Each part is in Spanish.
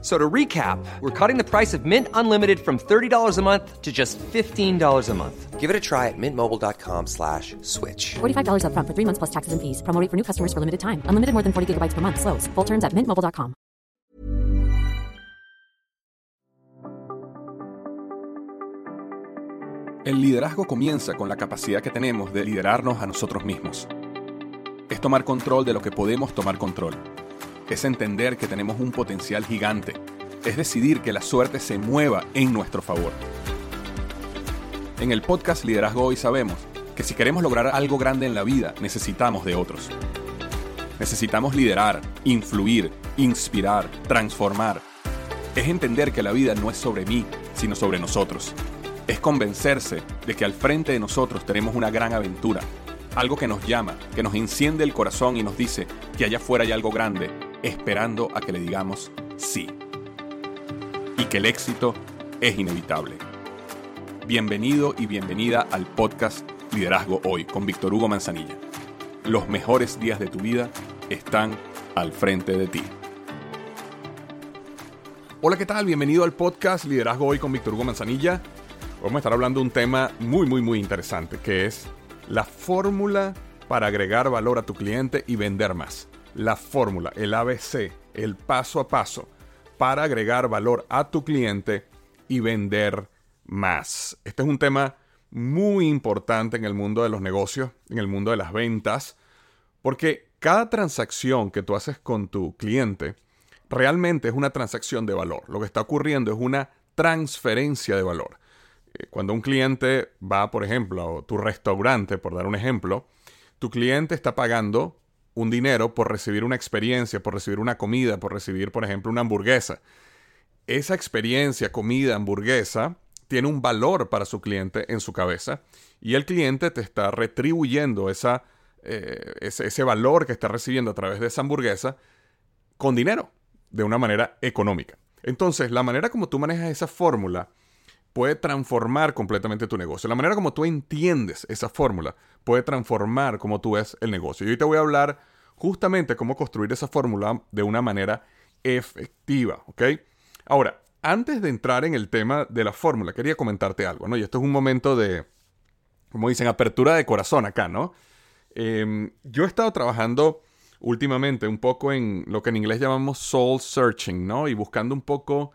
So to recap, we're cutting the price of Mint Unlimited from $30 a month to just $15 a month. Give it a try at mintmobile.com slash switch. $45 upfront for three months plus taxes and fees. Promo rate for new customers for limited time. Unlimited more than 40 gigabytes per month. Slows. Full terms at mintmobile.com. El liderazgo comienza con la capacidad que tenemos de liderarnos a nosotros mismos. Es tomar control de lo que podemos tomar control. Es entender que tenemos un potencial gigante. Es decidir que la suerte se mueva en nuestro favor. En el podcast Liderazgo Hoy sabemos que si queremos lograr algo grande en la vida, necesitamos de otros. Necesitamos liderar, influir, inspirar, transformar. Es entender que la vida no es sobre mí, sino sobre nosotros. Es convencerse de que al frente de nosotros tenemos una gran aventura, algo que nos llama, que nos enciende el corazón y nos dice que allá afuera hay algo grande, esperando a que le digamos sí. Y que el éxito es inevitable. Bienvenido y bienvenida al podcast Liderazgo Hoy con Víctor Hugo Manzanilla. Los mejores días de tu vida están al frente de ti. Hola, ¿qué tal? Bienvenido al podcast Liderazgo Hoy con Víctor Hugo Manzanilla. Vamos a estar hablando de un tema muy, muy, muy interesante, que es la fórmula para agregar valor a tu cliente y vender más. La fórmula, el ABC, el paso a paso para agregar valor a tu cliente y vender más. Este es un tema muy importante en el mundo de los negocios, en el mundo de las ventas, porque cada transacción que tú haces con tu cliente realmente es una transacción de valor. Lo que está ocurriendo es una transferencia de valor. Eh, cuando un cliente va, por ejemplo, a tu restaurante, por dar un ejemplo, tu cliente está pagando un dinero por recibir una experiencia, por recibir una comida, por recibir, por ejemplo, una hamburguesa. Esa experiencia, comida, hamburguesa, tiene un valor para su cliente en su cabeza y el cliente te está retribuyendo esa, eh, ese, ese valor que está recibiendo a través de esa hamburguesa con dinero, de una manera económica. Entonces, la manera como tú manejas esa fórmula puede transformar completamente tu negocio. La manera como tú entiendes esa fórmula puede transformar cómo tú ves el negocio. Y hoy te voy a hablar justamente cómo construir esa fórmula de una manera efectiva. Ahora, antes de entrar en el tema de la fórmula, quería comentarte algo, ¿no? Y esto es un momento de, como dicen, apertura de corazón acá, ¿no? Em, yo he estado trabajando últimamente un poco en lo que en inglés llamamos soul searching, ¿no? Y buscando un poco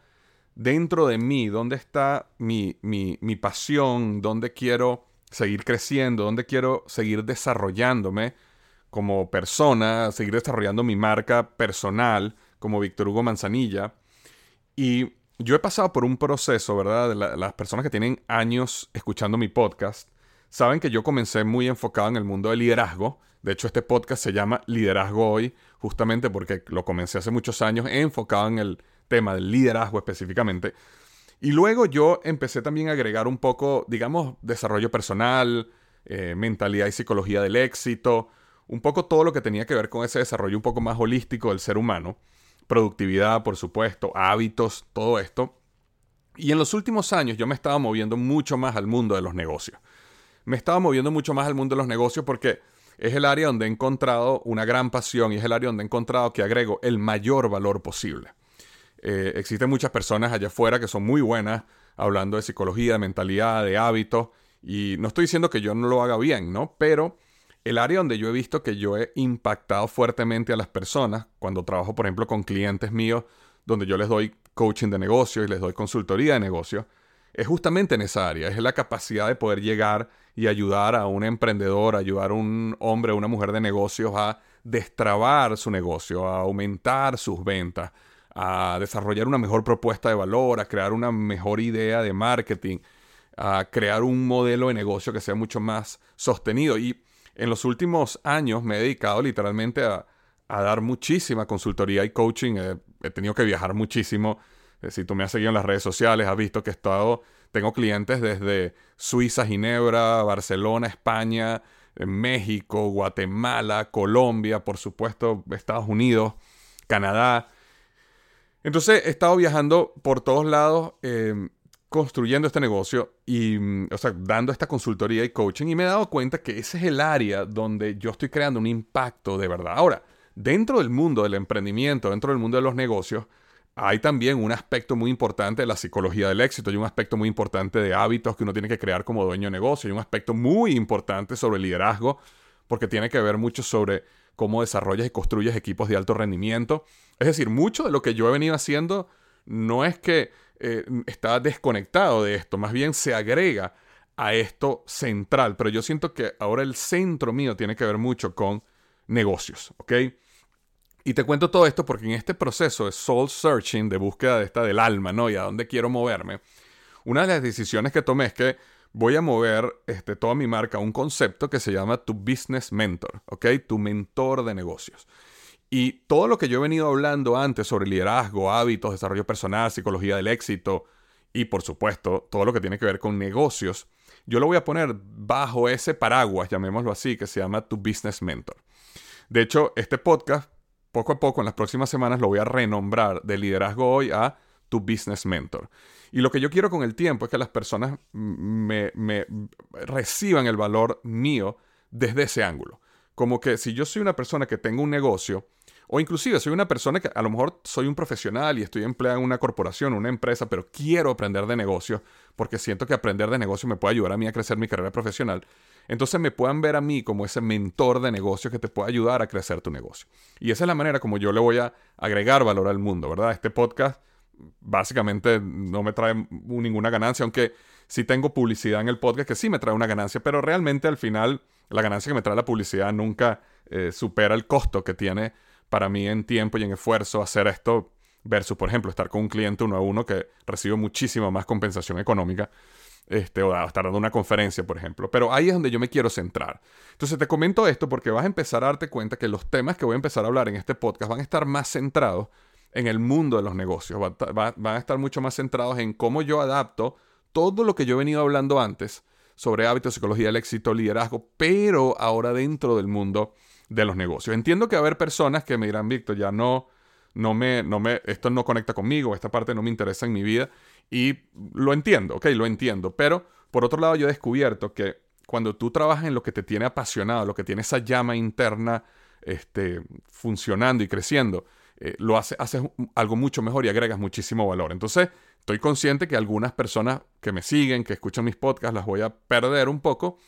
dentro de mí, dónde está mi, mi, mi pasión, dónde quiero seguir creciendo, dónde quiero seguir desarrollándome como persona, seguir desarrollando mi marca personal como Víctor Hugo Manzanilla. Y yo he pasado por un proceso, ¿verdad? las personas que tienen años escuchando mi podcast saben que yo comencé muy enfocado en el mundo del liderazgo. De hecho, este podcast se llama Liderazgo Hoy, justamente porque lo comencé hace muchos años enfocado en el tema del liderazgo específicamente. Y luego yo empecé también a agregar un poco, digamos, desarrollo personal, eh, mentalidad y psicología del éxito, un poco todo lo que tenía que ver con ese desarrollo un poco más holístico del ser humano, productividad, por supuesto, hábitos, todo esto. Y en los últimos años yo me estaba moviendo mucho más al mundo de los negocios. Me estaba moviendo mucho más al mundo de los negocios porque es el área donde he encontrado una gran pasión y es el área donde he encontrado que agrego el mayor valor posible. Eh, existen muchas personas allá afuera que son muy buenas hablando de psicología, de mentalidad, de hábitos. Y no estoy diciendo que yo no lo haga bien, ¿no? Pero el área donde yo he visto que yo he impactado fuertemente a las personas, cuando trabajo, por ejemplo, con clientes míos, donde yo les doy coaching de negocio y les doy consultoría de negocio, es justamente en esa área. Es la capacidad de poder llegar y ayudar a un emprendedor, ayudar a un hombre o una mujer de negocios a destrabar su negocio, a aumentar sus ventas, a desarrollar una mejor propuesta de valor, a crear una mejor idea de marketing, a crear un modelo de negocio que sea mucho más sostenido. Y en los últimos años me he dedicado literalmente a, dar muchísima consultoría y coaching. he tenido que viajar muchísimo. Eh, si tú me has seguido en las redes sociales, has visto que he estado, tengo clientes desde Suiza, Ginebra, Barcelona, España, eh, México, Guatemala, Colombia, por supuesto, Estados Unidos, Canadá. Entonces he estado viajando por todos lados, eh, construyendo este negocio y, mm, o sea, dando esta consultoría y coaching y me he dado cuenta que ese es el área donde yo estoy creando un impacto de verdad. Ahora, dentro del mundo del emprendimiento, dentro del mundo de los negocios, hay también un aspecto muy importante de la psicología del éxito, hay un aspecto muy importante de hábitos que uno tiene que crear como dueño de negocio, hay un aspecto muy importante sobre liderazgo, porque tiene que ver mucho sobre cómo desarrollas y construyes equipos de alto rendimiento. Es decir, mucho de lo que yo he venido haciendo no es que eh, está desconectado de esto, más bien se agrega a esto central, pero yo siento que ahora el centro mío tiene que ver mucho con negocios, ¿ok? Y te cuento todo esto porque en este proceso de soul searching, de búsqueda de esta del alma, ¿no? Y a dónde quiero moverme, una de las decisiones que tomé es que voy a mover este, toda mi marca a un concepto que se llama tu business mentor, ¿ok? Tu mentor de negocios. Y todo lo que yo he venido hablando antes sobre liderazgo, hábitos, desarrollo personal, psicología del éxito y por supuesto todo lo que tiene que ver con negocios, yo lo voy a poner bajo ese paraguas, llamémoslo así, que se llama tu business mentor. De hecho, este podcast, poco a poco, en las próximas semanas, lo voy a renombrar de liderazgo hoy a tu business mentor. Y lo que yo quiero con el tiempo es que las personas me, me reciban el valor mío desde ese ángulo. Como que si yo soy una persona que tengo un negocio, o inclusive soy una persona que a lo mejor soy un profesional y estoy empleado en una corporación, una empresa, pero quiero aprender de negocio porque siento que aprender de negocio me puede ayudar a mí a crecer mi carrera profesional. Entonces me puedan ver a mí como ese mentor de negocio que te puede ayudar a crecer tu negocio. Y esa es la manera como yo le voy a agregar valor al mundo, ¿verdad? Este podcast básicamente no me trae ninguna ganancia, aunque sí tengo publicidad en el podcast que sí me trae una ganancia, pero realmente al final la ganancia que me trae la publicidad nunca eh, supera el costo que tiene para mí en tiempo y en esfuerzo hacer esto versus, por ejemplo, estar con un cliente uno a uno que recibe muchísima más compensación económica. Este, o estar dando una conferencia, por ejemplo. Pero ahí es donde yo me quiero centrar. Entonces te comento esto porque vas a empezar a darte cuenta que los temas que voy a empezar a hablar en este podcast van a estar más centrados en el mundo de los negocios. van a estar mucho más centrados en cómo yo adapto todo lo que yo he venido hablando antes sobre hábitos, psicología del éxito, liderazgo, pero ahora dentro del mundo de los negocios. Entiendo que va a haber personas que me dirán, Víctor, ya no, no me, no me, esto no conecta conmigo, esta parte no me interesa en mi vida. Y lo entiendo, ok, lo entiendo. Pero por otro lado, yo he descubierto que cuando tú trabajas en lo que te tiene apasionado, lo que tiene esa llama interna este, funcionando y creciendo, eh, lo hace, haces algo mucho mejor y agregas muchísimo valor. Entonces, estoy consciente que algunas personas que me siguen, que escuchan mis podcasts, las voy a perder un poco,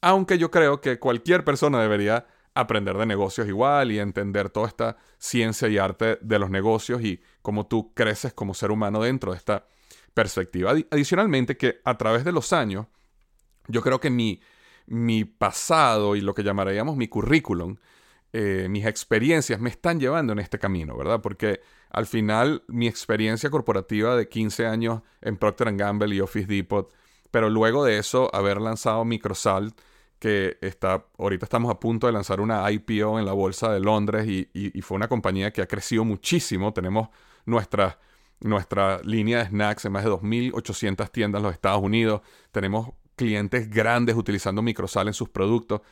aunque yo creo que cualquier persona debería aprender de negocios igual y entender toda esta ciencia y arte de los negocios y cómo tú creces como ser humano dentro de esta perspectiva. Adicionalmente, que a través de los años, yo creo que mi, mi pasado y lo que llamaríamos mi currículum eh, mis experiencias me están llevando en este camino, ¿verdad? Porque al final mi experiencia corporativa de 15 años en Procter Gamble y Office Depot, pero luego de eso haber lanzado Microsalt, que está, ahorita estamos a punto de lanzar una IPO en la Bolsa de Londres y, fue una compañía que ha crecido muchísimo. Tenemos nuestra, nuestra línea de snacks en más de 2.800 tiendas en los Estados Unidos. Tenemos clientes grandes utilizando Microsal en sus productos.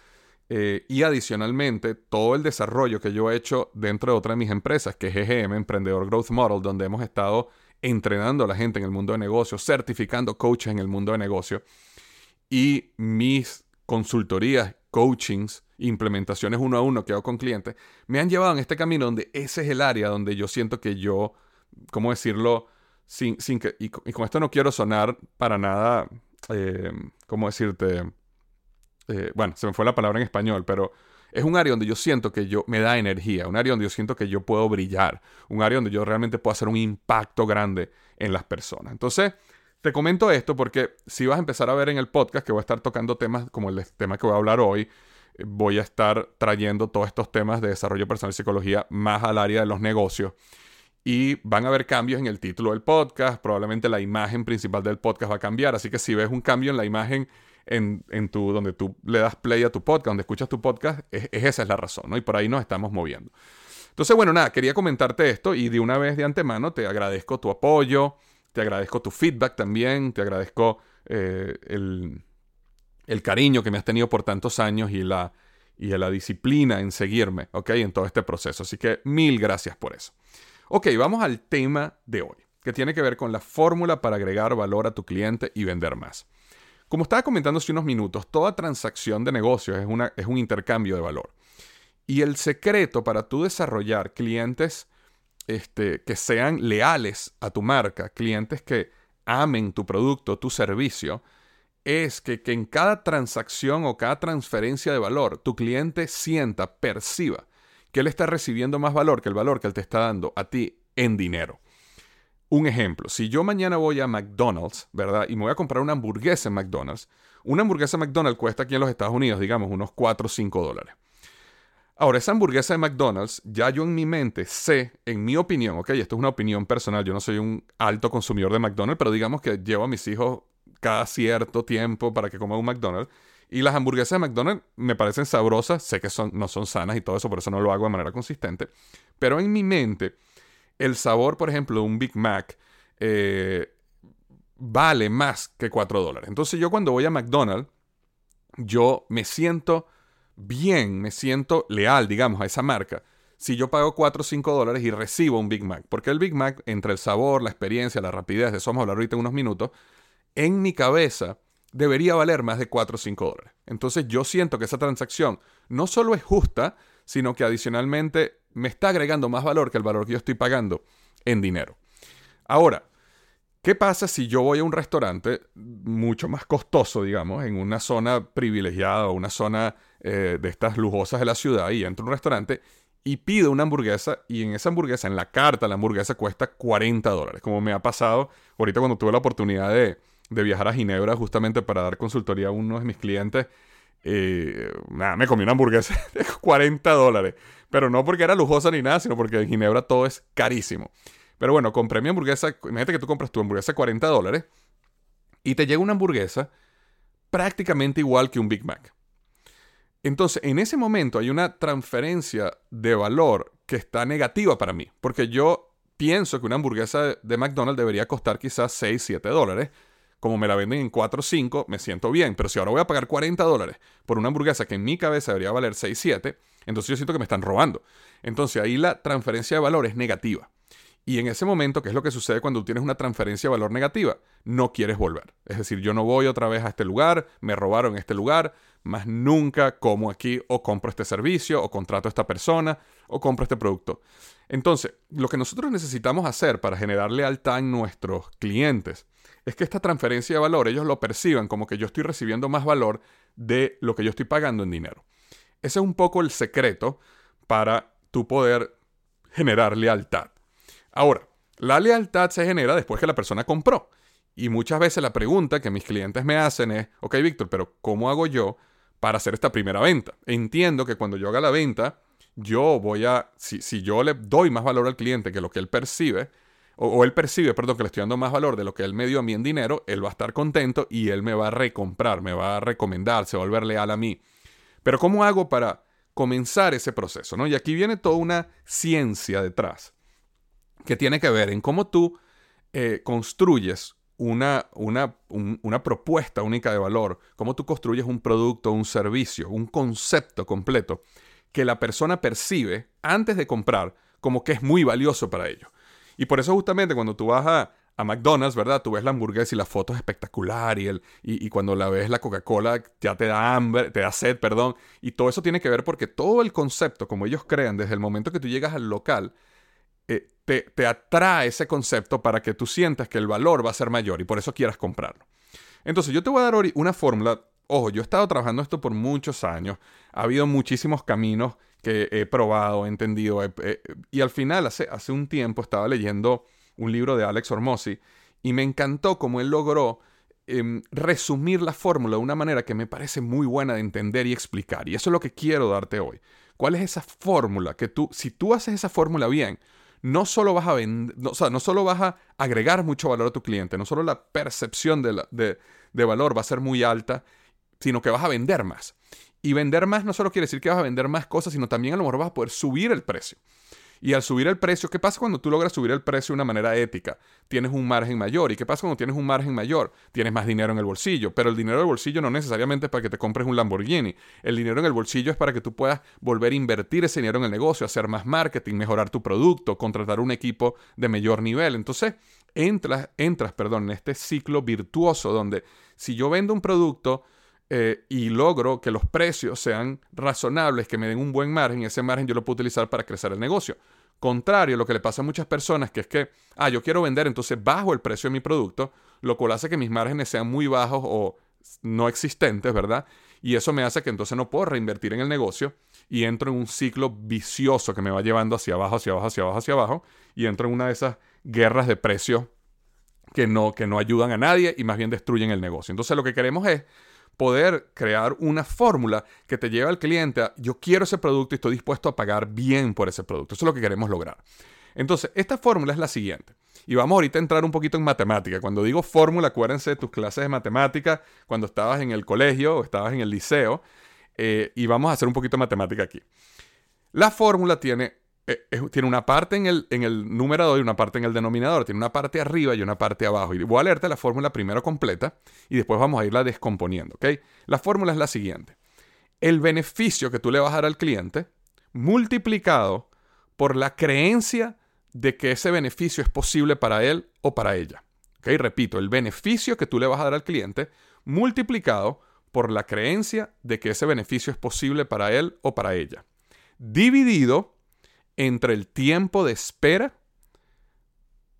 Eh, y adicionalmente, todo el desarrollo que yo he hecho dentro de otra de mis empresas, que es GGM, Emprendedor Growth Model, donde hemos estado entrenando a la gente en el mundo de negocios, certificando coaches en el mundo de negocios, y mis consultorías, coachings, implementaciones uno a uno que hago con clientes, me han llevado en este camino donde ese es el área donde yo siento que yo, ¿cómo decirlo? Sin, sin que, y, con esto no quiero sonar para nada, eh, ¿cómo decirte? Eh, bueno, se me fue la palabra en español, pero es un área donde yo siento que yo me da energía, un área donde yo siento que yo puedo brillar, un área donde yo realmente puedo hacer un impacto grande en las personas. Entonces, te comento esto porque si vas a empezar a ver en el podcast que voy a estar tocando temas como el tema que voy a hablar hoy, eh, voy a estar trayendo todos estos temas de desarrollo personal y psicología más al área de los negocios. Y van a haber cambios en el título del podcast, probablemente la imagen principal del podcast va a cambiar, así que si ves un cambio en la imagen en, en tu, donde tú le das play a tu podcast, donde escuchas tu podcast, es, esa es la razón, ¿no? Y por ahí nos estamos moviendo. Entonces, bueno, nada, quería comentarte esto y de una vez de antemano te agradezco tu apoyo, te agradezco tu feedback también, te agradezco eh, el, cariño que me has tenido por tantos años y la, y la disciplina en seguirme, ¿ok? En todo este proceso. Así que mil gracias por eso. Ok, vamos al tema de hoy, que tiene que ver con la fórmula para agregar valor a tu cliente y vender más. Como estaba comentando hace unos minutos, toda transacción de negocios es, una, es un intercambio de valor. Y el secreto para tú desarrollar clientes este, que sean leales a tu marca, clientes que amen tu producto, tu servicio, es que, que en cada transacción o cada transferencia de valor, tu cliente sienta, perciba que él está recibiendo más valor que el valor que él te está dando a ti en dinero. Un ejemplo, si yo mañana voy a McDonald's, ¿verdad? Y me voy a comprar una hamburguesa en McDonald's, una hamburguesa McDonald's cuesta aquí en los Estados Unidos, digamos, unos 4 o 5 dólares. Ahora, esa hamburguesa de McDonald's, ya yo en mi mente sé, en mi opinión, ok, esto es una opinión personal, yo no soy un alto consumidor de McDonald's, pero digamos que llevo a mis hijos cada cierto tiempo para que coman un McDonald's. Y las hamburguesas de McDonald's me parecen sabrosas, sé que son, no son sanas y todo eso, por eso no lo hago de manera consistente. Pero en mi mente, el sabor, por ejemplo, de un Big Mac eh, vale más que 4 dólares. Entonces yo cuando voy a McDonald's, yo me siento bien, me siento leal, digamos, a esa marca. Si yo pago 4 o 5 dólares y recibo un Big Mac, porque el Big Mac, entre el sabor, la experiencia, la rapidez, de eso vamos a hablar ahorita en unos minutos, en mi cabeza debería valer más de 4 o 5 dólares. Entonces yo siento que esa transacción no solo es justa, sino que adicionalmente me está agregando más valor que el valor que yo estoy pagando en dinero. Ahora, ¿qué pasa si yo voy a un restaurante mucho más costoso, digamos, en una zona privilegiada o una zona eh, de estas lujosas de la ciudad y entro a un restaurante y pido una hamburguesa y en esa hamburguesa, en la carta, la hamburguesa cuesta 40 dólares, como me ha pasado ahorita cuando tuve la oportunidad de, de viajar a Ginebra justamente para dar consultoría a uno de mis clientes. Eh, nada, me comí una hamburguesa de 40 dólares. Pero no porque era lujosa ni nada, sino porque en Ginebra todo es carísimo. Pero bueno, compré mi hamburguesa. Imagínate que tú compras tu hamburguesa de 40 dólares y te llega una hamburguesa prácticamente igual que un Big Mac. Entonces, en ese momento hay una transferencia de valor que está negativa para mí. Porque yo pienso que una hamburguesa de McDonald's debería costar quizás 6, 7 dólares como me la venden en 4 o 5, me siento bien. Pero si ahora voy a pagar 40 dólares por una hamburguesa que en mi cabeza debería valer 6, 7, entonces yo siento que me están robando. Entonces ahí la transferencia de valor es negativa. Y en ese momento, ¿qué es lo que sucede cuando tienes una transferencia de valor negativa? No quieres volver. Es decir, yo no voy otra vez a este lugar, me robaron este lugar, más nunca como aquí o compro este servicio o contrato a esta persona o compro este producto. Entonces, lo que nosotros necesitamos hacer para generar lealtad en nuestros clientes es que esta transferencia de valor ellos lo perciban como que yo estoy recibiendo más valor de lo que yo estoy pagando en dinero. Ese es un poco el secreto para tu poder generar lealtad. Ahora, la lealtad se genera después que la persona compró. Y muchas veces la pregunta que mis clientes me hacen es, ok Víctor, pero ¿cómo hago yo para hacer esta primera venta? Entiendo que cuando yo haga la venta, yo voy a, si, yo le doy más valor al cliente que lo que él percibe, o, él percibe, perdón, que le estoy dando más valor de lo que él me dio a mí en dinero, él va a estar contento y él me va a recomprar, me va a recomendar, se va a volver leal a mí. Pero ¿cómo hago para comenzar ese proceso? ¿no? Y aquí viene toda una ciencia detrás que tiene que ver en cómo tú eh, construyes una, una, una, propuesta única de valor, cómo tú construyes un producto, un servicio, un concepto completo que la persona percibe antes de comprar como que es muy valioso para ellos. Y por eso justamente cuando tú vas a, McDonald's, ¿verdad? Tú ves la hamburguesa y la foto es espectacular y, el, y, cuando la ves la Coca-Cola ya te da hambre, te da sed, perdón. Y todo eso tiene que ver porque todo el concepto, como ellos crean, desde el momento que tú llegas al local, eh, te, te atrae ese concepto para que tú sientas que el valor va a ser mayor y por eso quieras comprarlo. Entonces yo te voy a dar una fórmula. Ojo, yo he estado trabajando esto por muchos años. Ha habido muchísimos caminos que he probado, he entendido. y al final, hace, hace un tiempo, estaba leyendo un libro de Alex Hormozzi y me encantó cómo él logró em, resumir la fórmula de una manera que me parece muy buena de entender y explicar. Y eso es lo que quiero darte hoy. ¿Cuál es esa fórmula que tú, si tú haces esa fórmula bien, no solo vas a no, o sea, no solo vas a agregar mucho valor a tu cliente, no solo la percepción de, de, de valor va a ser muy alta, sino que vas a vender más. Y vender más no solo quiere decir que vas a vender más cosas, sino también a lo mejor vas a poder subir el precio. Y al subir el precio, ¿qué pasa cuando tú logras subir el precio de una manera ética? Tienes un margen mayor. ¿Y qué pasa cuando tienes un margen mayor? Tienes más dinero en el bolsillo. Pero el dinero del bolsillo no necesariamente es para que te compres un Lamborghini. El dinero en el bolsillo es para que tú puedas volver a invertir ese dinero en el negocio, hacer más marketing, mejorar tu producto, contratar un equipo de mayor nivel. Entonces, entras, entras, perdón, en este ciclo virtuoso donde si yo vendo un producto, eh, y logro que los precios sean razonables, que me den un buen margen, y ese margen yo lo puedo utilizar para crecer el negocio. Contrario a lo que le pasa a muchas personas, que es que, ah, yo quiero vender, entonces bajo el precio de mi producto, lo cual hace que mis márgenes sean muy bajos o no existentes, ¿verdad? Y eso me hace que entonces no puedo reinvertir en el negocio y entro en un ciclo vicioso que me va llevando hacia abajo, hacia abajo, hacia abajo, hacia abajo, y entro en una de esas guerras de precios que no, que no ayudan a nadie y más bien destruyen el negocio. Entonces lo que queremos es poder crear una fórmula que te lleve al cliente a yo quiero ese producto y estoy dispuesto a pagar bien por ese producto. Eso es lo que queremos lograr. Entonces, esta fórmula es la siguiente. Y vamos ahorita a entrar un poquito en matemática. Cuando digo fórmula, acuérdense de tus clases de matemática cuando estabas en el colegio o estabas en el liceo. Eh, y vamos a hacer un poquito de matemática aquí. La fórmula tiene eh, tiene una parte en el, en el numerador y una parte en el denominador. Tiene una parte arriba y una parte abajo. Y voy a leerte la fórmula primero completa y después vamos a irla descomponiendo. La fórmula es la siguiente. El beneficio que tú le vas a dar al cliente multiplicado por la creencia de que ese beneficio es posible para él o para ella. Repito, el beneficio que tú le vas a dar al cliente multiplicado por la creencia de que ese beneficio es posible para él o para ella. Dividido entre el tiempo de espera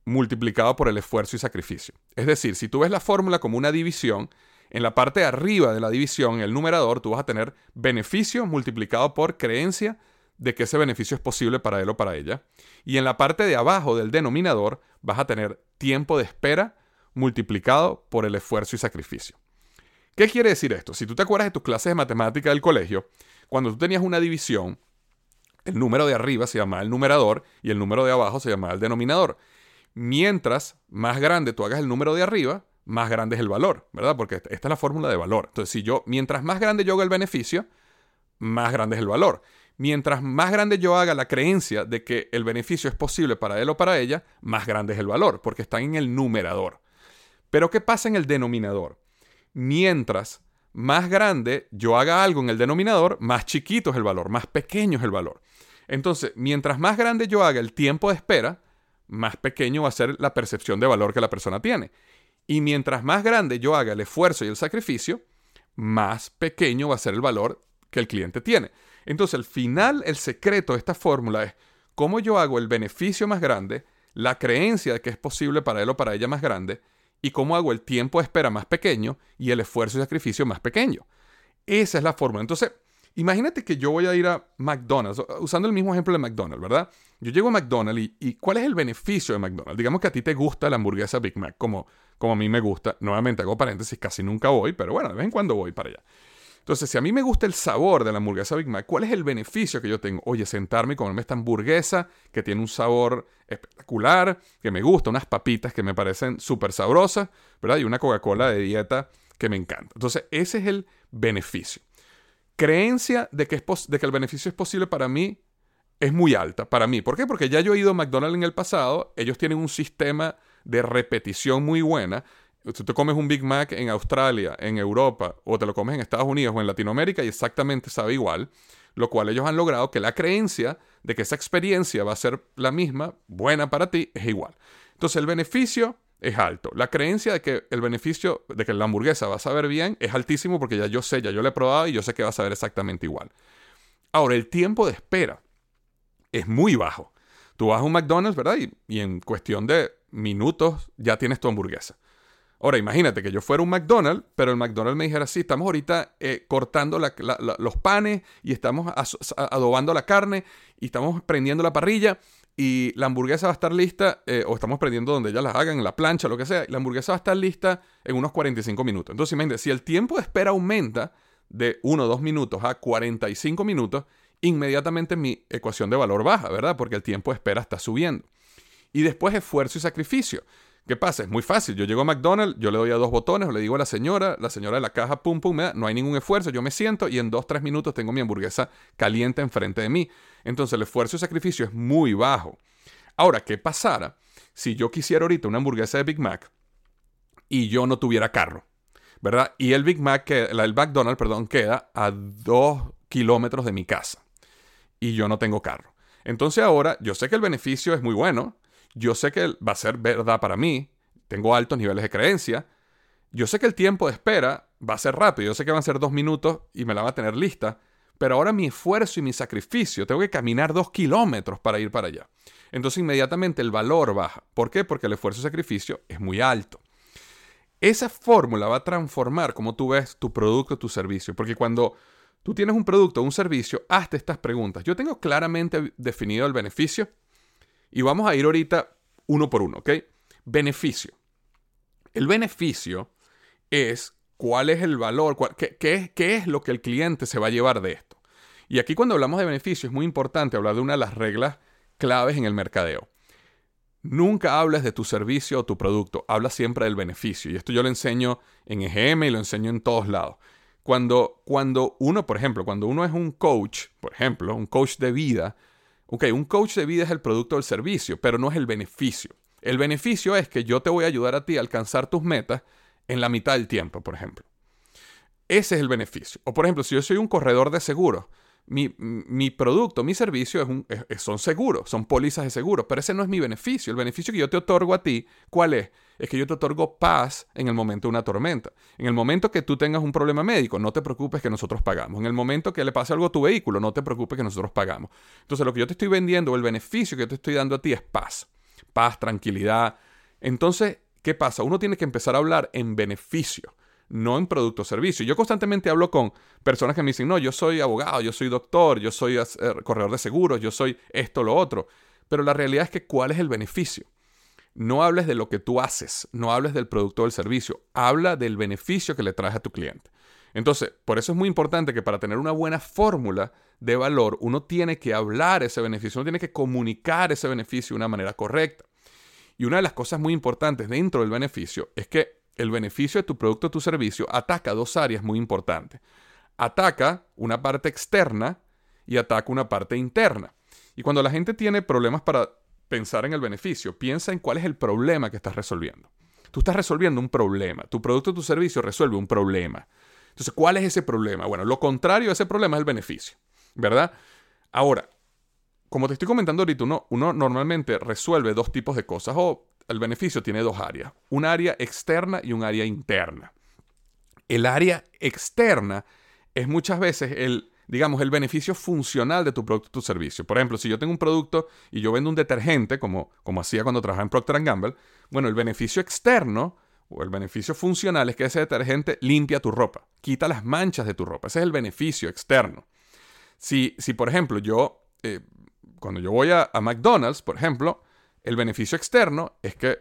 multiplicado por el esfuerzo y sacrificio. Es decir, si tú ves la fórmula como una división, en la parte de arriba de la división, en el numerador, tú vas a tener beneficio multiplicado por creencia de que ese beneficio es posible para él o para ella. Y en la parte de abajo del denominador vas a tener tiempo de espera multiplicado por el esfuerzo y sacrificio. ¿Qué quiere decir esto? Si tú te acuerdas de tus clases de matemática del colegio, cuando tú tenías una división, el número de arriba se llama el numerador y el número de abajo se llama el denominador. Mientras más grande tú hagas el número de arriba, más grande es el valor, ¿verdad? Porque esta es la fórmula de valor. Entonces, si yo, mientras más grande yo haga el beneficio, más grande es el valor. Mientras más grande yo haga la creencia de que el beneficio es posible para él o para ella, más grande es el valor, porque está en el numerador. Pero ¿qué pasa en el denominador? Mientras más grande yo haga algo en el denominador, más chiquito es el valor, más pequeño es el valor. Entonces, mientras más grande yo haga el tiempo de espera, más pequeño va a ser la percepción de valor que la persona tiene. Y mientras más grande yo haga el esfuerzo y el sacrificio, más pequeño va a ser el valor que el cliente tiene. Entonces, al final, el secreto de esta fórmula es cómo yo hago el beneficio más grande, la creencia de que es posible para él o para ella más grande, y cómo hago el tiempo de espera más pequeño y el esfuerzo y sacrificio más pequeño. Esa es la fórmula. Entonces, Imagínate que yo voy a ir a McDonald's, usando el mismo ejemplo de McDonald's, ¿verdad? Yo llego a McDonald's y, ¿cuál es el beneficio de McDonald's? Digamos que a ti te gusta la hamburguesa Big Mac, como, como a mí me gusta. Nuevamente hago paréntesis, casi nunca voy, pero bueno, de vez en cuando voy para allá. Entonces, si a mí me gusta el sabor de la hamburguesa Big Mac, ¿cuál es el beneficio que yo tengo? Oye, sentarme y comerme esta hamburguesa que tiene un sabor espectacular, que me gusta, unas papitas que me parecen súper sabrosas, ¿verdad? Y una Coca-Cola de dieta que me encanta. Entonces, ese es el beneficio creencia de que, es de que el beneficio es posible para mí es muy alta, para mí. ¿Por qué? Porque ya yo he ido a McDonald's en el pasado, ellos tienen un sistema de repetición muy buena. Tú comes un Big Mac en Australia, en Europa, o te lo comes en Estados Unidos o en Latinoamérica y exactamente sabe igual, lo cual ellos han logrado que la creencia de que esa experiencia va a ser la misma, buena para ti, es igual. Entonces el beneficio es alto. La creencia de que el beneficio de que la hamburguesa va a saber bien es altísimo porque ya yo sé, ya yo la he probado y yo sé que va a saber exactamente igual. Ahora, el tiempo de espera es muy bajo. Tú vas a un McDonald's, ¿verdad? Y, en cuestión de minutos ya tienes tu hamburguesa. Ahora, imagínate que yo fuera un McDonald's, pero el McDonald's me dijera, sí, estamos ahorita eh, cortando los panes y estamos adobando la carne y estamos prendiendo la parrilla y la hamburguesa va a estar lista, eh, o estamos prendiendo donde ya las hagan, en la plancha, lo que sea, la hamburguesa va a estar lista en unos 45 minutos. Entonces, imagínate, si el tiempo de espera aumenta de 1 o 2 minutos a 45 minutos, inmediatamente mi ecuación de valor baja, ¿verdad? Porque el tiempo de espera está subiendo. Y después esfuerzo y sacrificio. ¿Qué pasa? Es muy fácil. Yo llego a McDonald's, yo le doy a dos botones, le digo a la señora, la señora de la caja, pum, pum, me da, no hay ningún esfuerzo, yo me siento y en dos, tres minutos tengo mi hamburguesa caliente enfrente de mí. Entonces el esfuerzo y sacrificio es muy bajo. Ahora, ¿qué pasara si yo quisiera ahorita una hamburguesa de Big Mac y yo no tuviera carro? ¿Verdad? Y el Big Mac, el McDonald's, perdón, queda a dos kilómetros de mi casa y yo no tengo carro. Entonces ahora yo sé que el beneficio es muy bueno, yo sé que va a ser verdad para mí, tengo altos niveles de creencia, yo sé que el tiempo de espera va a ser rápido, yo sé que van a ser dos minutos y me la va a tener lista, pero ahora mi esfuerzo y mi sacrificio, tengo que caminar dos kilómetros para ir para allá. Entonces inmediatamente el valor baja. ¿Por qué? Porque el esfuerzo y sacrificio es muy alto. Esa fórmula va a transformar cómo tú ves tu producto, tu servicio, porque cuando tú tienes un producto o un servicio, hazte estas preguntas. Yo tengo claramente definido el beneficio, y vamos a ir ahorita uno por uno, ¿ok? Beneficio. El beneficio es cuál es el valor, qué, es lo que el cliente se va a llevar de esto. Y aquí cuando hablamos de beneficio es muy importante hablar de una de las reglas claves en el mercadeo. Nunca hables de tu servicio o tu producto, habla siempre del beneficio. Y esto yo lo enseño en EGM y lo enseño en todos lados. Cuando, cuando uno, por ejemplo, cuando uno es un coach, por ejemplo, un coach de vida, Ok, un coach de vida es el producto del servicio, pero no es el beneficio. El beneficio es que yo te voy a ayudar a ti a alcanzar tus metas en la mitad del tiempo, por ejemplo. Ese es el beneficio. O por ejemplo, si yo soy un corredor de seguros, mi, producto, mi servicio es un, son seguros, son pólizas de seguro, pero ese no es mi beneficio. El beneficio que yo te otorgo a ti, ¿cuál es? Es que yo te otorgo paz en el momento de una tormenta. En el momento que tú tengas un problema médico, no te preocupes que nosotros pagamos. En el momento que le pase algo a tu vehículo, no te preocupes que nosotros pagamos. Entonces lo que yo te estoy vendiendo, el beneficio que yo te estoy dando a ti es paz. Paz, tranquilidad. Entonces, ¿qué pasa? Uno tiene que empezar a hablar en beneficio no en producto o servicio. Yo constantemente hablo con personas que me dicen, no, yo soy abogado, yo soy doctor, yo soy corredor de seguros, yo soy esto, lo otro. Pero la realidad es que ¿cuál es el beneficio? No hables de lo que tú haces, no hables del producto o del servicio, habla del beneficio que le traes a tu cliente. Entonces, por eso es muy importante que para tener una buena fórmula de valor, uno tiene que hablar ese beneficio, uno tiene que comunicar ese beneficio de una manera correcta. Y una de las cosas muy importantes dentro del beneficio es que el beneficio de tu producto o tu servicio ataca dos áreas muy importantes. Ataca una parte externa y ataca una parte interna. Y cuando la gente tiene problemas para pensar en el beneficio, piensa en cuál es el problema que estás resolviendo. Tú estás resolviendo un problema. Tu producto o tu servicio resuelve un problema. Entonces, ¿cuál es ese problema? Bueno, lo contrario a ese problema es el beneficio, ¿verdad? Ahora, como te estoy comentando ahorita, uno, uno normalmente resuelve dos tipos de cosas o el beneficio tiene dos áreas, un área externa y un área interna. El área externa es muchas veces el, digamos, el beneficio funcional de tu producto o tu servicio. Por ejemplo, si yo tengo un producto y yo vendo un detergente, como, como hacía cuando trabajaba en Procter Gamble, bueno, el beneficio externo o el beneficio funcional es que ese detergente limpia tu ropa, quita las manchas de tu ropa. Ese es el beneficio externo. Si, si por ejemplo, yo, eh, cuando yo voy a McDonald's, por ejemplo, el beneficio externo es que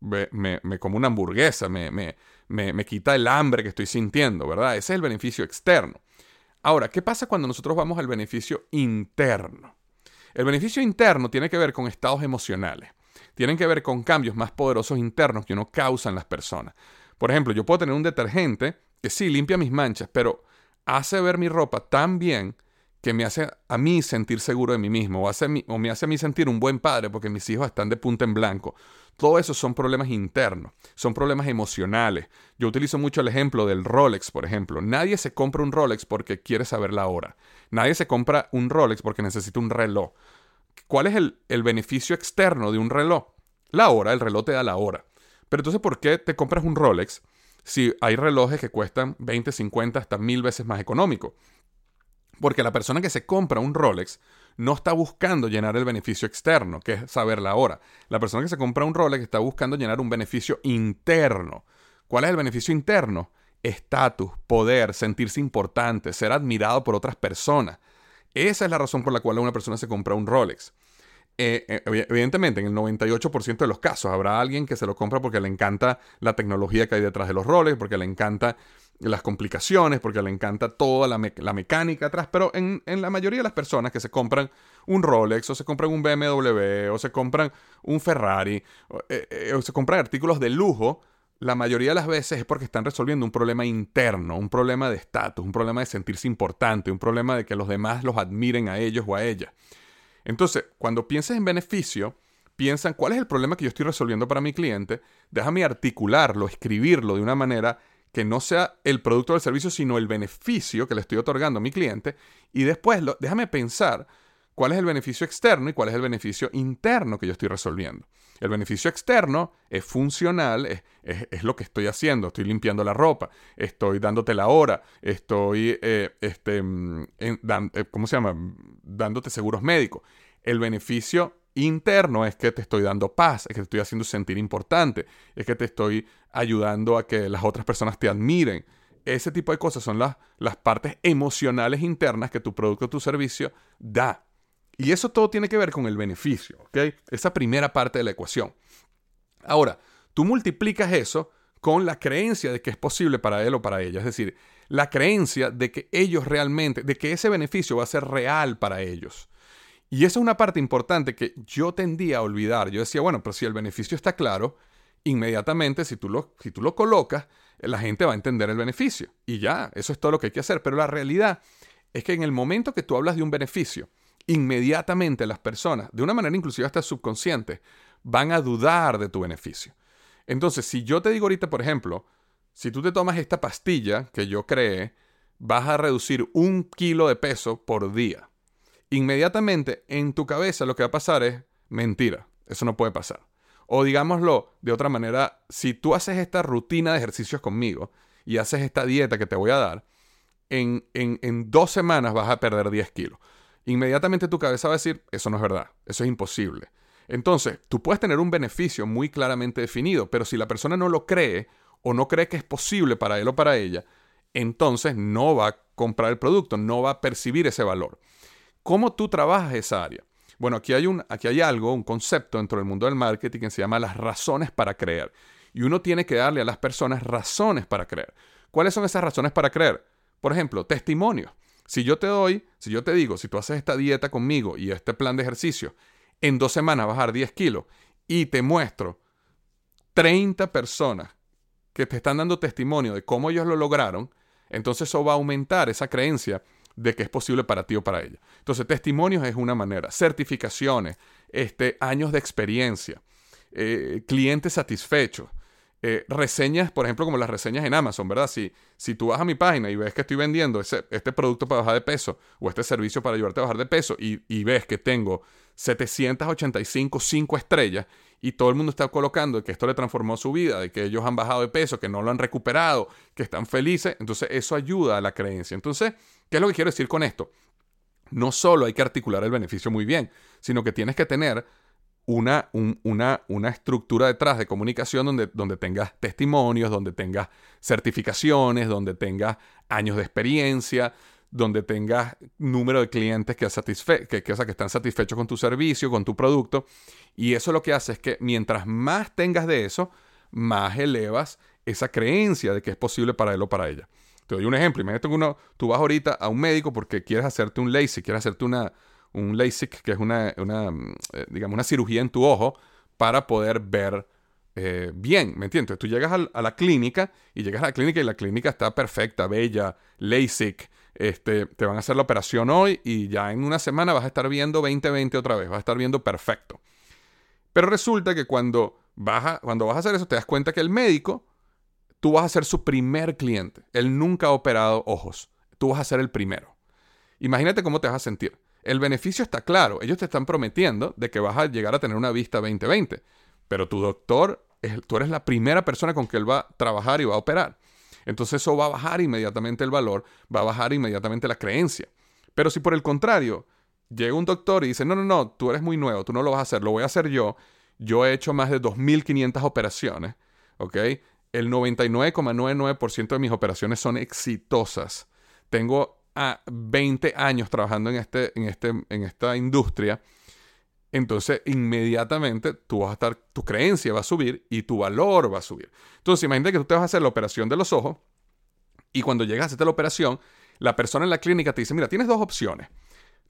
me, como una hamburguesa, me, me, quita el hambre que estoy sintiendo, ¿verdad? Ese es el beneficio externo. Ahora, ¿qué pasa cuando nosotros vamos al beneficio interno? El beneficio interno tiene que ver con estados emocionales, tienen que ver con cambios más poderosos internos que uno causa en las personas. Por ejemplo, yo puedo tener un detergente que sí limpia mis manchas, pero hace ver mi ropa tan bien que me hace a mí sentir seguro de mí mismo o, o me hace a mí sentir un buen padre porque mis hijos están de punta en blanco. Todo eso son problemas internos, son problemas emocionales. Yo utilizo mucho el ejemplo del Rolex, por ejemplo. Nadie se compra un Rolex porque quiere saber la hora. Nadie se compra un Rolex porque necesita un reloj. ¿Cuál es el, el beneficio externo de un reloj? La hora, el reloj te da la hora. Pero entonces, ¿por qué te compras un Rolex si hay relojes que cuestan 20, 50, hasta mil veces más económico? Porque la persona que se compra un Rolex no está buscando llenar el beneficio externo, que es saber la hora. La persona que se compra un Rolex está buscando llenar un beneficio interno. ¿Cuál es el beneficio interno? Estatus, poder, sentirse importante, ser admirado por otras personas. Esa es la razón por la cual una persona se compra un Rolex. Eh, eh, evidentemente, en el 98% de los casos habrá alguien que se lo compra porque le encanta la tecnología que hay detrás de los Rolex, porque le encanta las complicaciones, porque le encanta toda la, la mecánica atrás, pero en, en la mayoría de las personas que se compran un Rolex o se compran un BMW o se compran un Ferrari o, eh, eh, o se compran artículos de lujo, la mayoría de las veces es porque están resolviendo un problema interno, un problema de estatus, un problema de sentirse importante, un problema de que los demás los admiren a ellos o a ellas. Entonces, cuando pienses en beneficio, piensa en cuál es el problema que yo estoy resolviendo para mi cliente, déjame articularlo, escribirlo de una manera que no sea el producto del servicio, sino el beneficio que le estoy otorgando a mi cliente, y después lo- déjame pensar cuál es el beneficio externo y cuál es el beneficio interno que yo estoy resolviendo. El beneficio externo es funcional, es, es- lo que estoy haciendo. Estoy limpiando la ropa, estoy dándote la hora, estoy, eh, este, mm, eh, ¿cómo se llama? Dándote seguros médicos. El beneficio interno es que te estoy dando paz, es que te estoy haciendo sentir importante, es que te estoy ayudando a que las otras personas te admiren. Ese tipo de cosas son las, las partes emocionales internas que tu producto o tu servicio da. Y eso todo tiene que ver con el beneficio, ¿ok? Esa primera parte de la ecuación. Ahora, tú multiplicas eso con la creencia de que es posible para él o para ella. Es decir, la creencia de que ellos realmente, de que ese beneficio va a ser real para ellos. Y esa es una parte importante que yo tendía a olvidar. Yo decía, bueno, pero si el beneficio está claro, inmediatamente si tú lo, si tú lo colocas, la gente va a entender el beneficio. Y ya, eso es todo lo que hay que hacer. Pero la realidad es que en el momento que tú hablas de un beneficio, inmediatamente las personas, de una manera inclusive hasta subconsciente, van a dudar de tu beneficio. Entonces, si yo te digo ahorita, por ejemplo, si tú te tomas esta pastilla que yo creé, vas a reducir un kilo de peso por día. Inmediatamente en tu cabeza lo que va a pasar es mentira. Eso no puede pasar. O digámoslo de otra manera, si tú haces esta rutina de ejercicios conmigo y haces esta dieta que te voy a dar, en, en, dos semanas vas a perder 10 kilos. Inmediatamente tu cabeza va a decir, eso no es verdad, eso es imposible. Entonces, tú puedes tener un beneficio muy claramente definido, pero si la persona no lo cree o no cree que es posible para él o para ella, entonces no va a comprar el producto, no va a percibir ese valor. ¿Cómo tú trabajas esa área? Bueno, aquí hay, un, aquí hay algo, un concepto dentro del mundo del marketing que se llama las razones para creer. Y uno tiene que darle a las personas razones para creer. ¿Cuáles son esas razones para creer? Por ejemplo, testimonios. Si yo te doy, si yo te digo, si tú haces esta dieta conmigo y este plan de ejercicio, en dos semanas bajar 10 kilos y te muestro 30 personas que te están dando testimonio de cómo ellos lo lograron, entonces eso va a aumentar esa creencia de que es posible para ti o para ella. Entonces, testimonios es una manera, certificaciones, este, años de experiencia, eh, clientes satisfechos, eh, reseñas, por ejemplo, como las reseñas en Amazon, ¿verdad? Si, si tú vas a mi página y ves que estoy vendiendo ese, este producto para bajar de peso o este servicio para ayudarte a bajar de peso y, y ves que tengo 785 5 estrellas y todo el mundo está colocando que esto le transformó su vida, de que ellos han bajado de peso, que no lo han recuperado, que están felices, entonces eso ayuda a la creencia. Entonces, ¿qué es lo que quiero decir con esto? No solo hay que articular el beneficio muy bien, sino que tienes que tener una, un- una, una estructura detrás de comunicación donde, donde tengas testimonios, donde tengas certificaciones, donde tengas años de experiencia, donde tengas número de clientes que, que están satisfechos con tu servicio, con tu producto. Y eso lo que hace es que mientras más tengas de eso, más elevas esa creencia de que es posible para él o para ella. Te doy un ejemplo. Imagínate que uno, tú vas ahorita a un médico porque quieres hacerte un LASIK, quieres hacerte una, un LASIK, que es una, una, mm, eh, digamos, una cirugía en tu ojo para poder ver eh, bien, ¿me entiendes? Tú llegas a la clínica y llegas a la clínica y la clínica está perfecta, bella, LASIK, este, te van a hacer la operación hoy y ya en una semana vas a estar viendo 20-20 otra vez, vas a estar viendo perfecto. Pero resulta que cuando vas, a, cuando vas a hacer eso te das cuenta que el médico, tú vas a ser su primer cliente. Él nunca ha operado ojos. Tú vas a ser el primero. Imagínate cómo te vas a sentir. El beneficio está claro. Ellos te están prometiendo de que vas a llegar a tener una vista 20-20. Pero tu doctor, tú eres la primera persona con que él va a trabajar y va a operar. Entonces eso va a bajar inmediatamente el valor, va a bajar inmediatamente la creencia. Pero si por el contrario llega un doctor y dice, no, no, no, tú eres muy nuevo, tú no lo vas a hacer, lo voy a hacer yo. Yo he hecho más de 2.500 operaciones, ¿ok? El 99,99% de mis operaciones son exitosas. Tengo a 20 años trabajando en, este, en, este, en esta industria. Entonces, inmediatamente vas a estar, tu creencia va a subir y tu valor va a subir. Entonces, imagínate que tú te vas a hacer la operación de los ojos Y cuando llegas a hacerte la operación, la persona en la clínica te dice, mira, tienes dos opciones.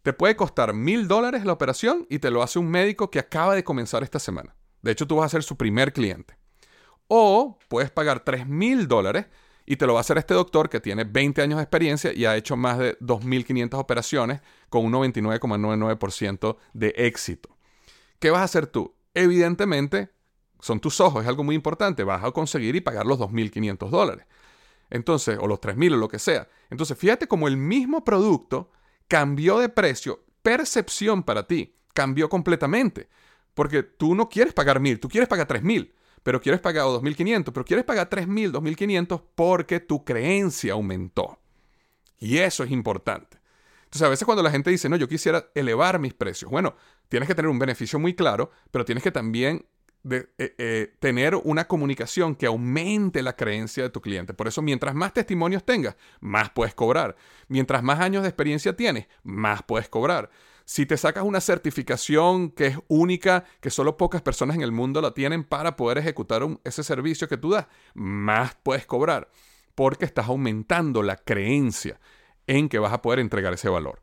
Te puede costar mil dólares la operación y te lo hace un médico que acaba de comenzar esta semana. De hecho, tú vas a ser su primer cliente. O puedes pagar tres mil dólares y te lo va a hacer este doctor que tiene 20 años de experiencia y ha hecho más de 2.500 operaciones con un 99,99% de éxito. ¿Qué vas a hacer tú? Evidentemente, son tus ojos, es algo muy importante. Vas a conseguir y pagar los 2.500 dólares. Entonces, o los 3.000 o lo que sea. Entonces, fíjate cómo el mismo producto cambió de precio, percepción para ti, cambió completamente. Porque tú no quieres pagar 1.000, tú quieres pagar 3.000 pero quieres pagar 2.500, pero quieres pagar 3.000, 2.500 porque tu creencia aumentó. Y eso es importante. Entonces a veces cuando la gente dice, no, yo quisiera elevar mis precios, bueno, tienes que tener un beneficio muy claro, pero tienes que también eh, eh, tener una comunicación que aumente la creencia de tu cliente. Por eso, mientras más testimonios tengas, más puedes cobrar. Mientras más años de experiencia tienes, más puedes cobrar. Si te sacas una certificación que es única, que solo pocas personas en el mundo la tienen para poder ejecutar ese servicio que tú das, más puedes cobrar porque estás aumentando la creencia en que vas a poder entregar ese valor.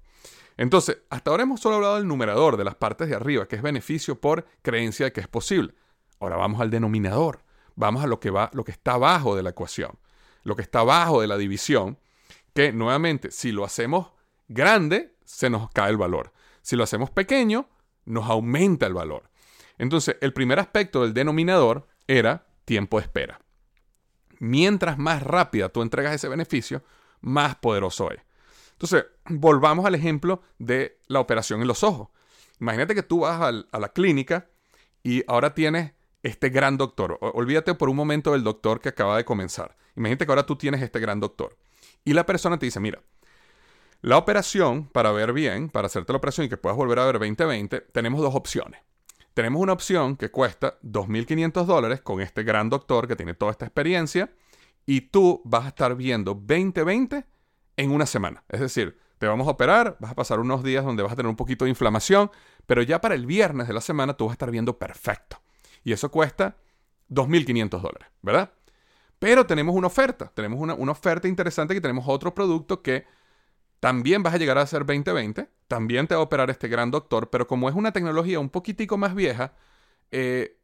Entonces, hasta ahora hemos solo hablado del numerador, de las partes de arriba, que es beneficio por creencia de que es posible. Ahora vamos al denominador, vamos a lo que va, lo que está abajo de la ecuación, lo que está abajo de la división, que nuevamente, si lo hacemos grande, se nos cae el valor. Si lo hacemos pequeño, nos aumenta el valor. Entonces, el primer aspecto del denominador era tiempo de espera. Mientras más rápida tú entregas ese beneficio, más poderoso es. Entonces, volvamos al ejemplo de la operación en los ojos. Imagínate que tú vas a la clínica y ahora tienes este gran doctor. Olvídate por un momento del doctor que acaba de comenzar. Imagínate que ahora tú tienes este gran doctor. Y la persona te dice, mira, la operación, para ver bien, para hacerte la operación y que puedas volver a ver 2020, tenemos dos opciones. Tenemos una opción que cuesta 2.500 dólares con este gran doctor que tiene toda esta experiencia y tú vas a estar viendo 2020 en una semana. Es decir, te vamos a operar, vas a pasar unos días donde vas a tener un poquito de inflamación, pero ya para el viernes de la semana tú vas a estar viendo perfecto. Y eso cuesta 2.500 dólares, ¿verdad? Pero tenemos una oferta, tenemos una, una oferta interesante que tenemos otro producto que también vas a llegar a ser 2020, también te va a operar este gran doctor, pero como es una tecnología un poquitico más vieja, eh,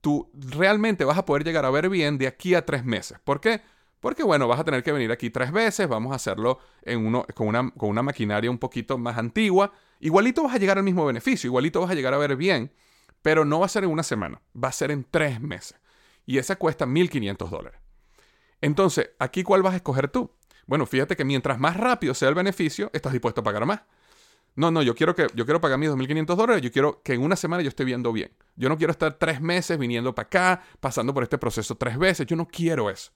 tú realmente vas a poder llegar a ver bien de aquí a tres meses. ¿Por qué? Porque bueno, vas a tener que venir aquí tres veces, vamos a hacerlo en uno, con, una, con una maquinaria un poquito más antigua. Igualito vas a llegar al mismo beneficio, igualito vas a llegar a ver bien, pero no va a ser en una semana, va a ser en tres meses. Y esa cuesta 1.500 dólares. Entonces, ¿aquí cuál vas a escoger tú? Bueno, fíjate que mientras más rápido sea el beneficio, estás dispuesto a pagar más. No, no, yo quiero, que, yo quiero pagar mis 2.500 dólares, yo quiero que en una semana yo esté viendo bien. Yo no quiero estar tres meses viniendo para acá, pasando por este proceso tres veces, yo no quiero eso.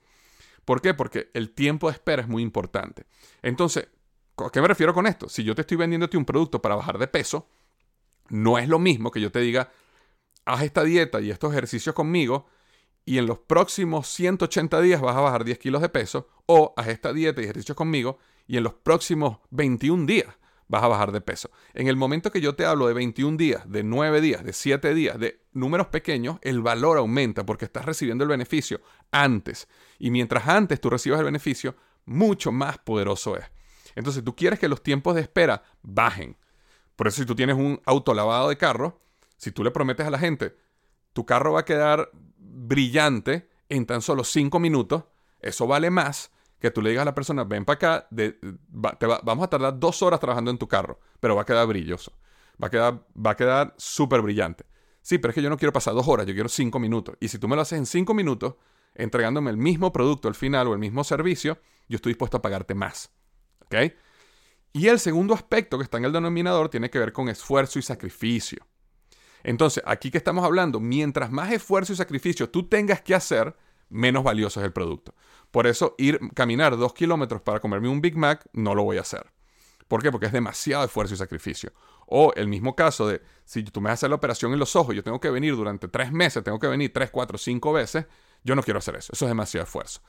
¿Por qué? Porque el tiempo de espera es muy importante. Entonces, ¿a qué me refiero con esto? Si yo te estoy vendiéndote un producto para bajar de peso, no es lo mismo que yo te diga, haz esta dieta y estos ejercicios conmigo y en los próximos 180 días vas a bajar 10 kilos de peso, o haz esta dieta y ejercicios conmigo y en los próximos 21 días vas a bajar de peso. En el momento que yo te hablo de 21 días, de 9 días, de 7 días, de números pequeños, el valor aumenta porque estás recibiendo el beneficio antes. Y mientras antes tú recibas el beneficio, mucho más poderoso es. Entonces tú quieres que los tiempos de espera bajen. Por eso si tú tienes un auto lavado de carro, si tú le prometes a la gente, tu carro va a quedar brillante en tan solo 5 minutos, eso vale más que tú le digas a la persona, ven para acá, te vamos a tardar dos horas trabajando en tu carro, pero va a quedar brilloso, va a quedar, va a quedar súper brillante. Sí, pero es que yo no quiero pasar dos horas, yo quiero cinco minutos. Y si tú me lo haces en cinco minutos, entregándome el mismo producto al final o el mismo servicio, yo estoy dispuesto a pagarte más. ¿Ok? Y el segundo aspecto que está en el denominador tiene que ver con esfuerzo y sacrificio. Entonces, aquí que estamos hablando, mientras más esfuerzo y sacrificio tú tengas que hacer, menos valioso es el producto. Por eso, ir caminar dos kilómetros para comerme un Big Mac, no lo voy a hacer. ¿Por qué? Porque es demasiado esfuerzo y sacrificio. O el mismo caso de, si tú me haces la operación en los ojos, yo tengo que venir durante tres meses, tengo que venir tres, cuatro, cinco veces, yo no quiero hacer eso. Eso es demasiado esfuerzo.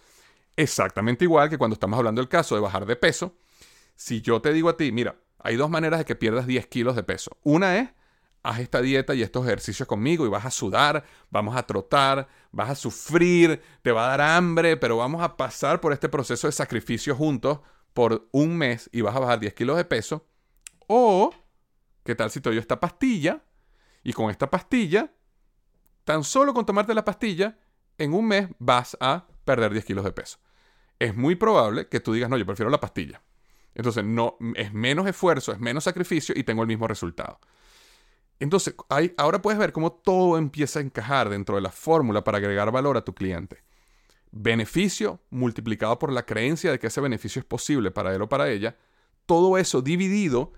Exactamente igual que cuando estamos hablando del caso de bajar de peso. Si yo te digo a ti, mira, hay dos maneras de que pierdas 10 kilos de peso. Una es haz esta dieta y estos ejercicios conmigo y vas a sudar, vamos a trotar, vas a sufrir, te va a dar hambre, pero vamos a pasar por este proceso de sacrificio juntos por un mes y vas a bajar 10 kilos de peso. O, ¿qué tal si te doy esta pastilla? Y con esta pastilla, tan solo con tomarte la pastilla, en un mes vas a perder 10 kilos de peso. Es muy probable que tú digas, no, yo prefiero la pastilla. Entonces, no, es menos esfuerzo, es menos sacrificio y tengo el mismo resultado. Entonces, ahora puedes ver cómo todo empieza a encajar dentro de la fórmula para agregar valor a tu cliente. Beneficio multiplicado por la creencia de que ese beneficio es posible para él o para ella. Todo eso dividido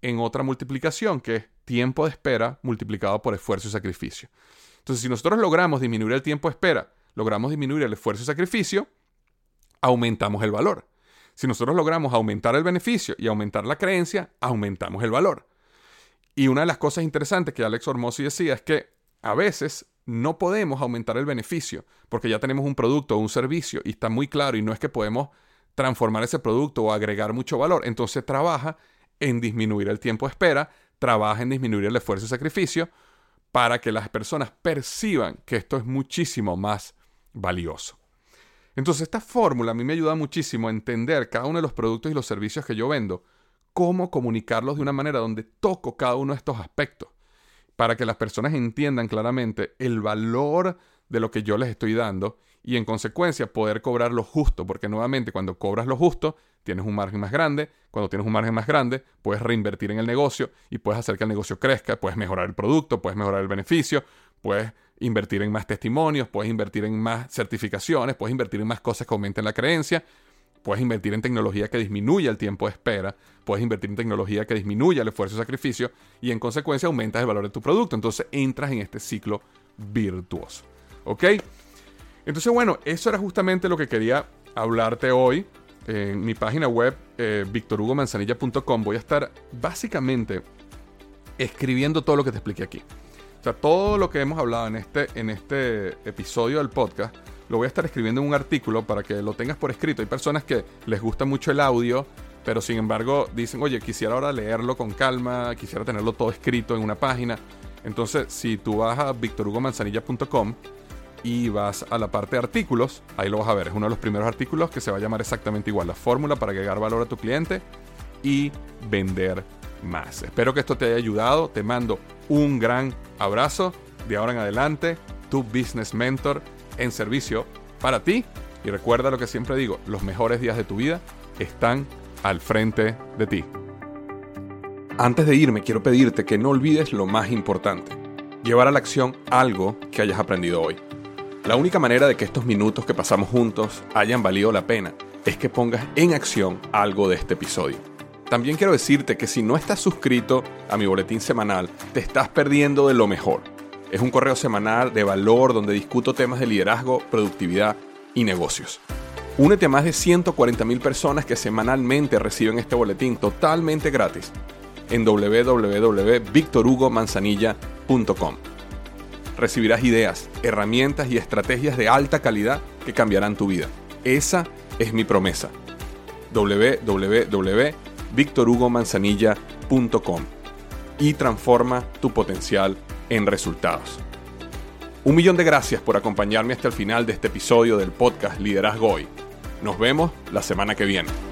en otra multiplicación, que es tiempo de espera multiplicado por esfuerzo y sacrificio. Entonces, si nosotros logramos disminuir el tiempo de espera, logramos disminuir el esfuerzo y sacrificio, aumentamos el valor. Si nosotros logramos aumentar el beneficio y aumentar la creencia, aumentamos el valor. Y una de las cosas interesantes que Alex Hormozzi decía es que a veces no podemos aumentar el beneficio porque ya tenemos un producto o un servicio y está muy claro y no es que podemos transformar ese producto o agregar mucho valor. Entonces trabaja en disminuir el tiempo de espera, trabaja en disminuir el esfuerzo y sacrificio para que las personas perciban que esto es muchísimo más valioso. Entonces esta fórmula a mí me ayuda muchísimo a entender cada uno de los productos y los servicios que yo vendo cómo comunicarlos de una manera donde toco cada uno de estos aspectos, para que las personas entiendan claramente el valor de lo que yo les estoy dando y en consecuencia poder cobrar lo justo, porque nuevamente cuando cobras lo justo tienes un margen más grande, cuando tienes un margen más grande puedes reinvertir en el negocio y puedes hacer que el negocio crezca, puedes mejorar el producto, puedes mejorar el beneficio, puedes invertir en más testimonios, puedes invertir en más certificaciones, puedes invertir en más cosas que aumenten la creencia Puedes invertir en tecnología que disminuya el tiempo de espera, puedes invertir en tecnología que disminuya el esfuerzo y sacrificio y en consecuencia aumentas el valor de tu producto. Entonces entras en este ciclo virtuoso. ¿Ok? Entonces, bueno, eso era justamente lo que quería hablarte hoy. En mi página web, eh, victorhugomanzanilla.com, voy a estar básicamente escribiendo todo lo que te expliqué aquí. O sea, todo lo que hemos hablado en este, en este episodio del podcast lo voy a estar escribiendo en un artículo para que lo tengas por escrito. Hay personas que les gusta mucho el audio, pero sin embargo dicen, oye, quisiera ahora leerlo con calma, quisiera tenerlo todo escrito en una página. Entonces, si tú vas a victorhugomanzanilla.com y vas a la parte de artículos, ahí lo vas a ver. Es uno de los primeros artículos que se va a llamar exactamente igual, la fórmula para agregar valor a tu cliente y vender más. Espero que esto te haya ayudado. Te mando un gran abrazo. De ahora en adelante, tu business mentor en servicio para ti. Y recuerda lo que siempre digo, los mejores días de tu vida están al frente de ti. Antes de irme, quiero pedirte que no olvides lo más importante, llevar a la acción algo que hayas aprendido hoy. La única manera de que estos minutos que pasamos juntos hayan valido la pena es que pongas en acción algo de este episodio. También quiero decirte que si no estás suscrito a mi boletín semanal, te estás perdiendo de lo mejor es un correo semanal de valor donde discuto temas de liderazgo, productividad y negocios. Únete a más de 140.000 personas que semanalmente reciben este boletín totalmente gratis en www.victorhugomanzanilla.com. Recibirás ideas, herramientas y estrategias de alta calidad que cambiarán tu vida. Esa es mi promesa. www.victorhugomanzanilla.com y transforma tu potencial en resultados. Un millón de gracias por acompañarme hasta el final de este episodio del podcast Liderazgo Hoy. Nos vemos la semana que viene.